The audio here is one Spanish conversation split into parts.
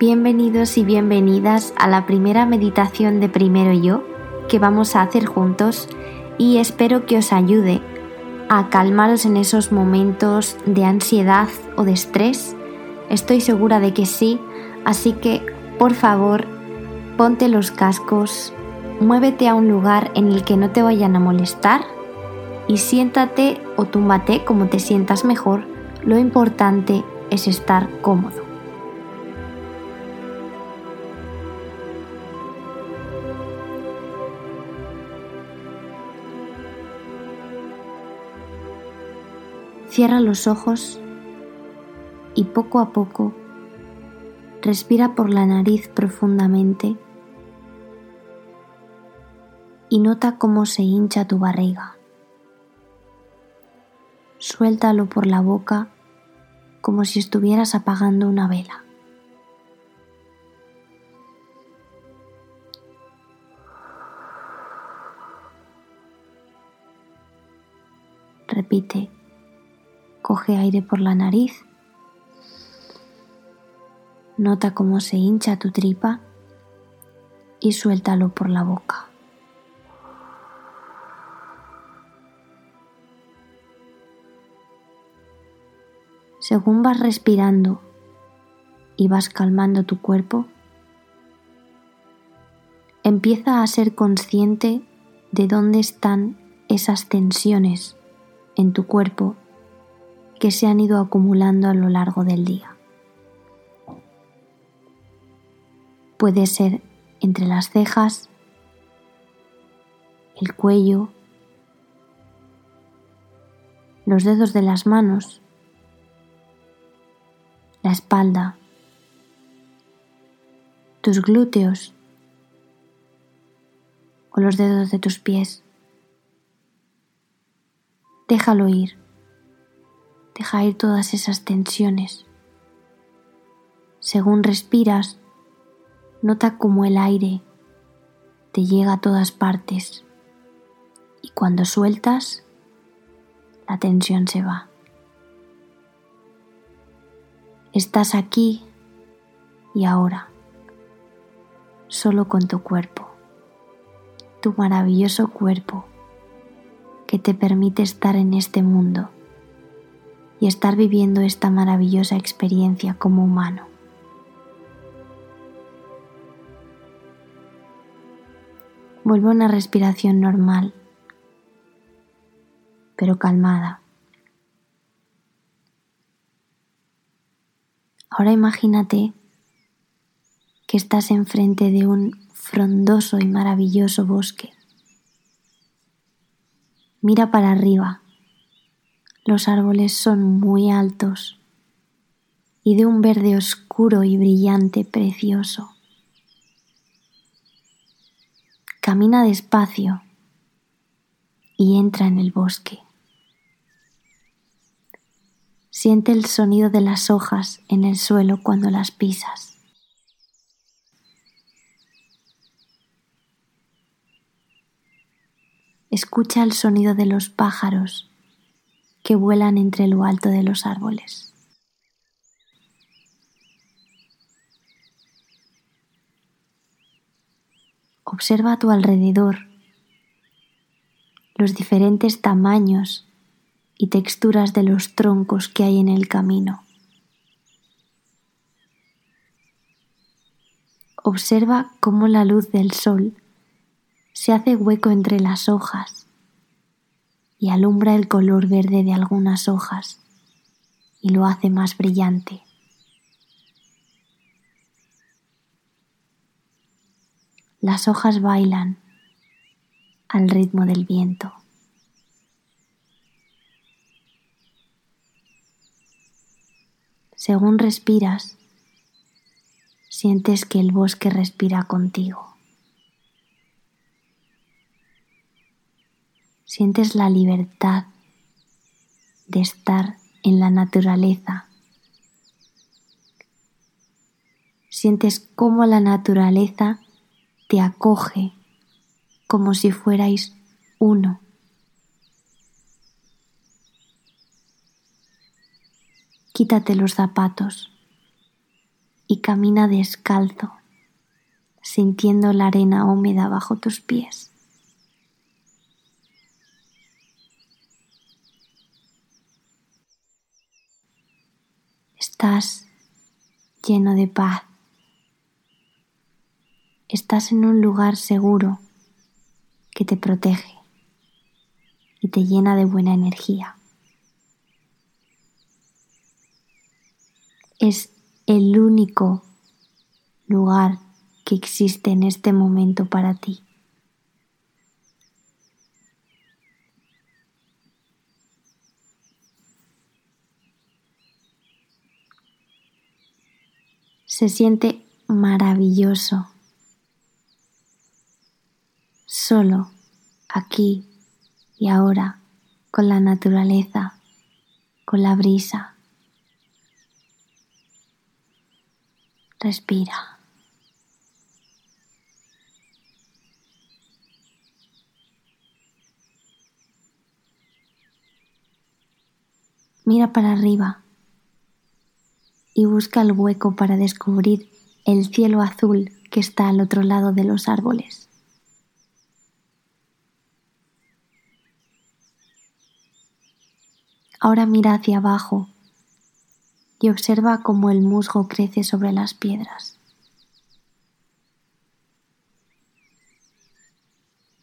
Bienvenidos y bienvenidas a la primera meditación de Primero Yo que vamos a hacer juntos y espero que os ayude a calmaros en esos momentos de ansiedad o de estrés. Estoy segura de que sí, así que por favor ponte los cascos, muévete a un lugar en el que no te vayan a molestar y siéntate o túmbate como te sientas mejor. Lo importante es estar cómodo. Cierra los ojos y poco a poco respira por la nariz profundamente y nota cómo se hincha tu barriga. Suéltalo por la boca como si estuvieras apagando una vela. Coge aire por la nariz. Nota cómo se hincha tu tripa y suéltalo por la boca. Según vas respirando y vas calmando tu cuerpo, empieza a ser consciente de dónde están esas tensiones en tu cuerpo que se han ido acumulando a lo largo del día. Puede ser entre las cejas, el cuello, los dedos de las manos, la espalda, tus glúteos o los dedos de tus pies. Déjalo ir. Deja ir todas esas tensiones. Según respiras, nota cómo el aire te llega a todas partes y cuando sueltas, la tensión se va. Estás aquí y ahora, solo con tu cuerpo, tu maravilloso cuerpo que te permite estar en este mundo y estar viviendo esta maravillosa experiencia como humano. Vuelve a una respiración normal, pero calmada. Ahora imagínate que estás enfrente de un frondoso y maravilloso bosque. Mira para arriba los árboles son muy altos y de un verde oscuro y brillante precioso. Camina despacio y entra en el bosque. Siente el sonido de las hojas en el suelo cuando las pisas. Escucha el sonido de los pájaros que vuelan entre lo alto de los árboles. Observa a tu alrededor los diferentes tamaños y texturas de los troncos que hay en el camino. Observa cómo la luz del sol se hace hueco entre las hojas y alumbra el color verde de algunas hojas y lo hace más brillante. Las hojas bailan al ritmo del viento. Según respiras, sientes que el bosque respira contigo. Sientes la libertad de estar en la naturaleza. Sientes cómo la naturaleza te acoge como si fuerais uno. Quítate los zapatos y camina descalzo, sintiendo la arena húmeda bajo tus pies. Estás lleno de paz. Estás en un lugar seguro que te protege y te llena de buena energía. Es el único lugar que existe en este momento para ti. Se siente maravilloso solo aquí y ahora con la naturaleza, con la brisa. Respira. Mira para arriba y busca el hueco para descubrir el cielo azul que está al otro lado de los árboles. Ahora mira hacia abajo y observa cómo el musgo crece sobre las piedras.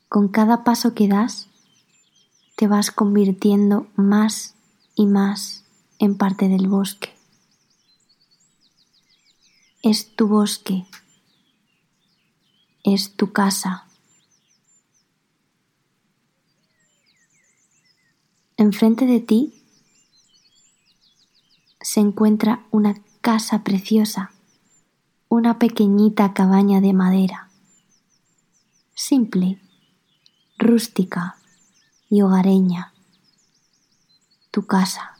Con cada paso que das, te vas convirtiendo más y más en parte del bosque. Es tu bosque, es tu casa. Enfrente de ti se encuentra una casa preciosa, una pequeñita cabaña de madera, simple, rústica y hogareña, tu casa.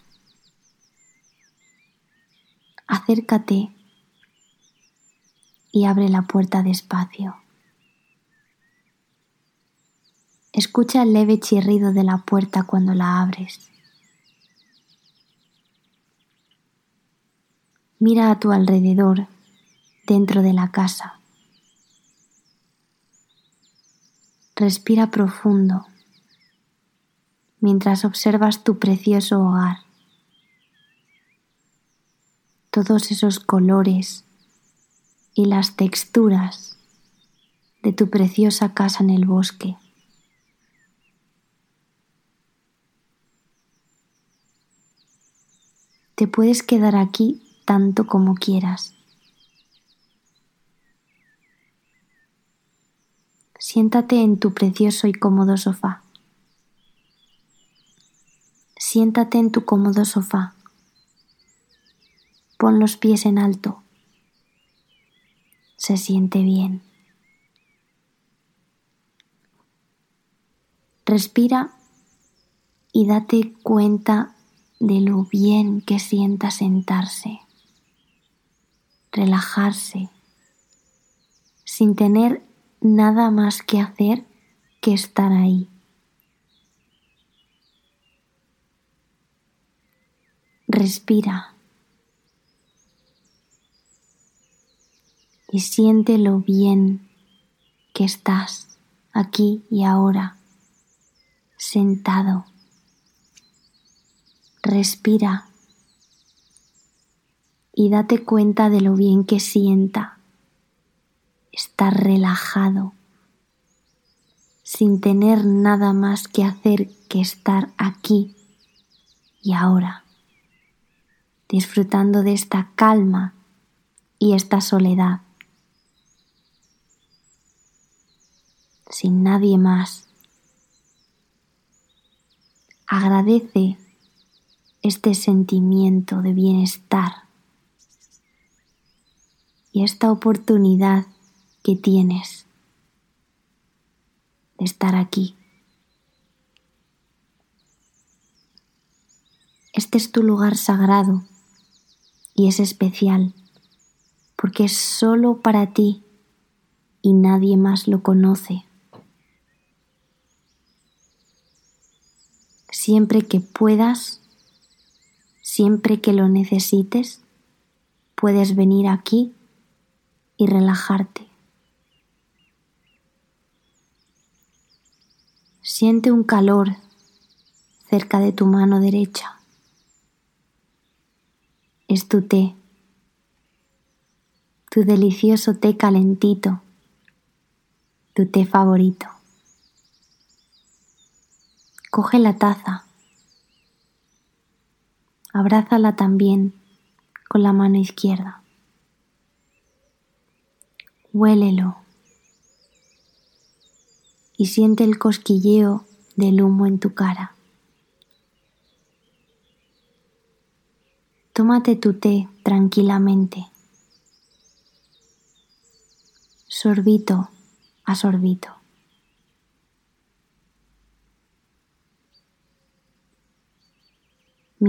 Acércate y abre la puerta despacio. Escucha el leve chirrido de la puerta cuando la abres. Mira a tu alrededor dentro de la casa. Respira profundo mientras observas tu precioso hogar. Todos esos colores y las texturas de tu preciosa casa en el bosque. Te puedes quedar aquí tanto como quieras. Siéntate en tu precioso y cómodo sofá. Siéntate en tu cómodo sofá. Pon los pies en alto. Se siente bien. Respira y date cuenta de lo bien que sienta sentarse relajarse, sin tener nada más que hacer que estar ahí. Respira y siente lo bien que estás aquí y ahora, sentado. Respira y date cuenta de lo bien que sienta estar relajado, sin tener nada más que hacer que estar aquí y ahora, disfrutando de esta calma y esta soledad, sin nadie más. Agradece este sentimiento de bienestar y esta oportunidad que tienes de estar aquí. Este es tu lugar sagrado y es especial porque es solo para ti y nadie más lo conoce. Siempre que puedas, siempre que lo necesites, puedes venir aquí y relajarte. Siente un calor cerca de tu mano derecha. Es tu té, tu delicioso té calentito, tu té favorito. Coge la taza, abrázala también con la mano izquierda. Huélelo y siente el cosquilleo del humo en tu cara. Tómate tu té tranquilamente, sorbito a sorbito.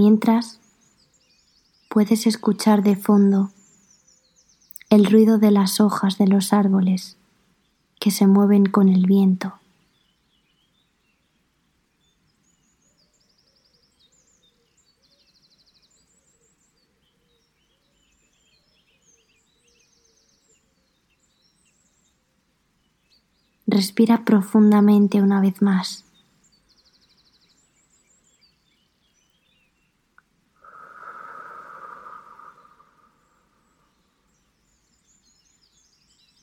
Mientras puedes escuchar de fondo el ruido de las hojas de los árboles que se mueven con el viento. Respira profundamente una vez más.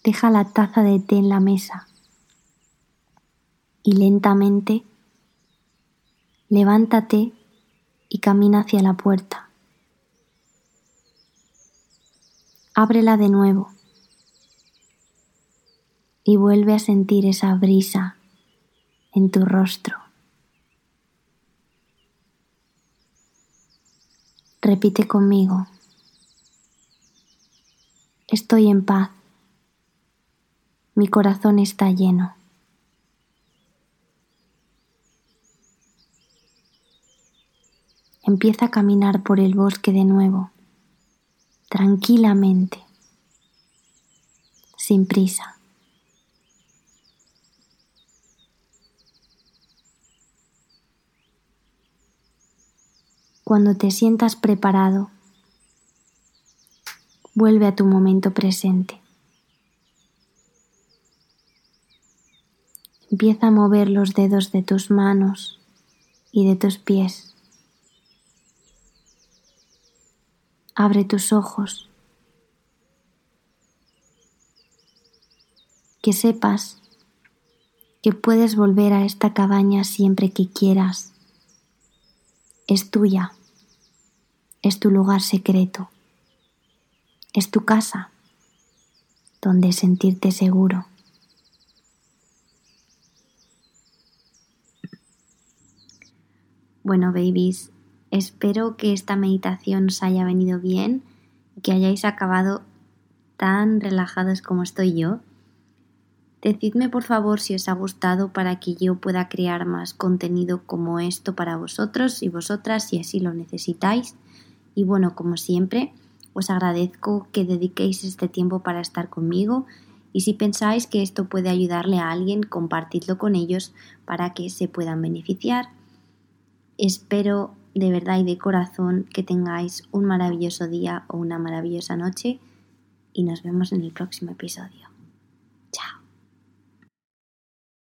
Deja la taza de té en la mesa y lentamente levántate y camina hacia la puerta. Ábrela de nuevo y vuelve a sentir esa brisa en tu rostro. Repite conmigo. Estoy en paz. Mi corazón está lleno. Empieza a caminar por el bosque de nuevo, tranquilamente, sin prisa. Cuando te sientas preparado, vuelve a tu momento presente. Empieza a mover los dedos de tus manos y de tus pies. Abre tus ojos. Que sepas que puedes volver a esta cabaña siempre que quieras. Es tuya es tu lugar secreto, es tu casa donde sentirte seguro. Bueno, babies, espero que esta meditación os haya venido bien y que hayáis acabado tan relajados como estoy yo. Decidme por favor si os ha gustado para que yo pueda crear más contenido como esto para vosotros y vosotras si así lo necesitáis. Y bueno, como siempre, os agradezco que dediquéis este tiempo para estar conmigo y si pensáis que esto puede ayudarle a alguien, compartidlo con ellos para que se puedan beneficiar. Espero de verdad y de corazón que tengáis un maravilloso día o una maravillosa noche y nos vemos en el próximo episodio.